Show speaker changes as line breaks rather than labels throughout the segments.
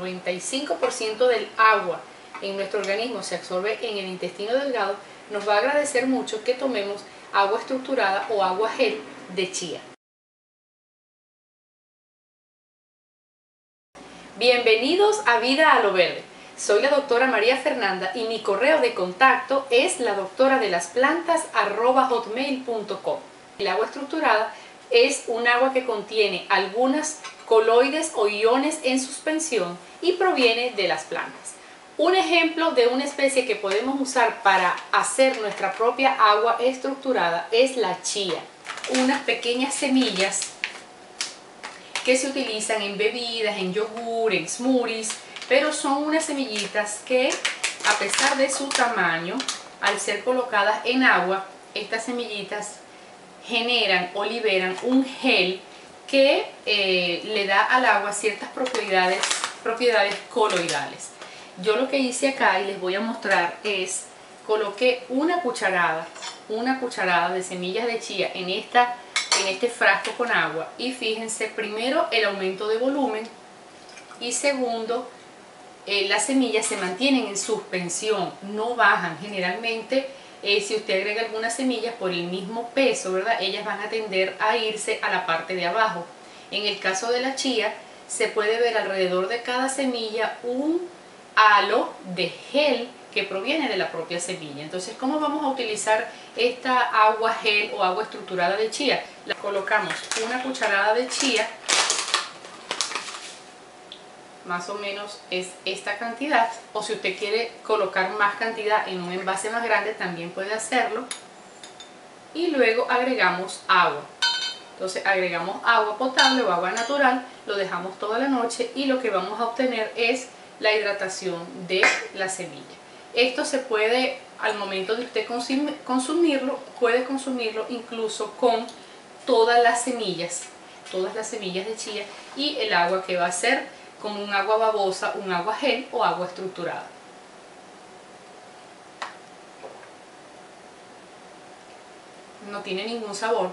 95% del agua en nuestro organismo se absorbe en el intestino delgado, nos va a agradecer mucho que tomemos agua estructurada o agua gel de chía. Bienvenidos a Vida a lo Verde. Soy la doctora María Fernanda y mi correo de contacto es la doctora de las plantas hotmail.com. El agua estructurada es un agua que contiene algunas coloides o iones en suspensión y proviene de las plantas. Un ejemplo de una especie que podemos usar para hacer nuestra propia agua estructurada es la chía. Unas pequeñas semillas que se utilizan en bebidas, en yogur, en smoothies, pero son unas semillitas que a pesar de su tamaño, al ser colocadas en agua, estas semillitas generan o liberan un gel que eh, le da al agua ciertas propiedades, propiedades coloidales. Yo lo que hice acá y les voy a mostrar es, coloqué una cucharada, una cucharada de semillas de chía en, esta, en este frasco con agua y fíjense primero el aumento de volumen y segundo eh, las semillas se mantienen en suspensión, no bajan generalmente eh, si usted agrega algunas semillas por el mismo peso, ¿verdad? Ellas van a tender a irse a la parte de abajo. En el caso de la chía, se puede ver alrededor de cada semilla un halo de gel que proviene de la propia semilla. Entonces, ¿cómo vamos a utilizar esta agua gel o agua estructurada de chía? La colocamos una cucharada de chía más o menos es esta cantidad o si usted quiere colocar más cantidad en un envase más grande también puede hacerlo. Y luego agregamos agua. Entonces agregamos agua potable o agua natural lo dejamos toda la noche y lo que vamos a obtener es la hidratación de la semilla. Esto se puede al momento de usted consumirlo puede consumirlo incluso con todas las semillas todas las semillas de chía y el agua que va a ser como un agua babosa, un agua gel o agua estructurada. No tiene ningún sabor,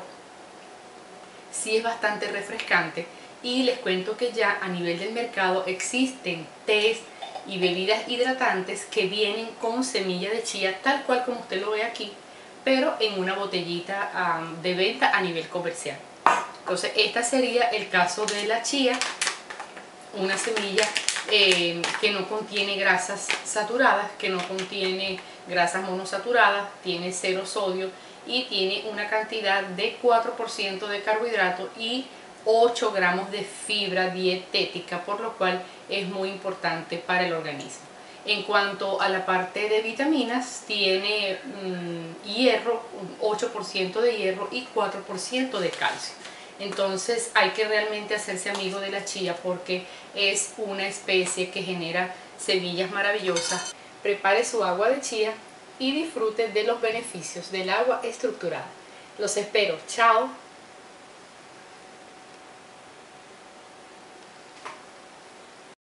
sí es bastante refrescante. Y les cuento que ya a nivel del mercado existen tés y bebidas hidratantes que vienen con semilla de chía tal cual como usted lo ve aquí pero en una botellita de venta a nivel comercial. Entonces este sería el caso de la chía una semilla eh, que no contiene grasas saturadas, que no contiene grasas monosaturadas, tiene cero sodio y tiene una cantidad de 4% de carbohidrato y 8 gramos de fibra dietética, por lo cual es muy importante para el organismo. En cuanto a la parte de vitaminas, tiene mm, hierro, 8% de hierro y 4% de calcio. Entonces hay que realmente hacerse amigo de la chía porque es una especie que genera semillas maravillosas. Prepare su agua de chía y disfrute de los beneficios del agua estructurada. Los espero. Chao.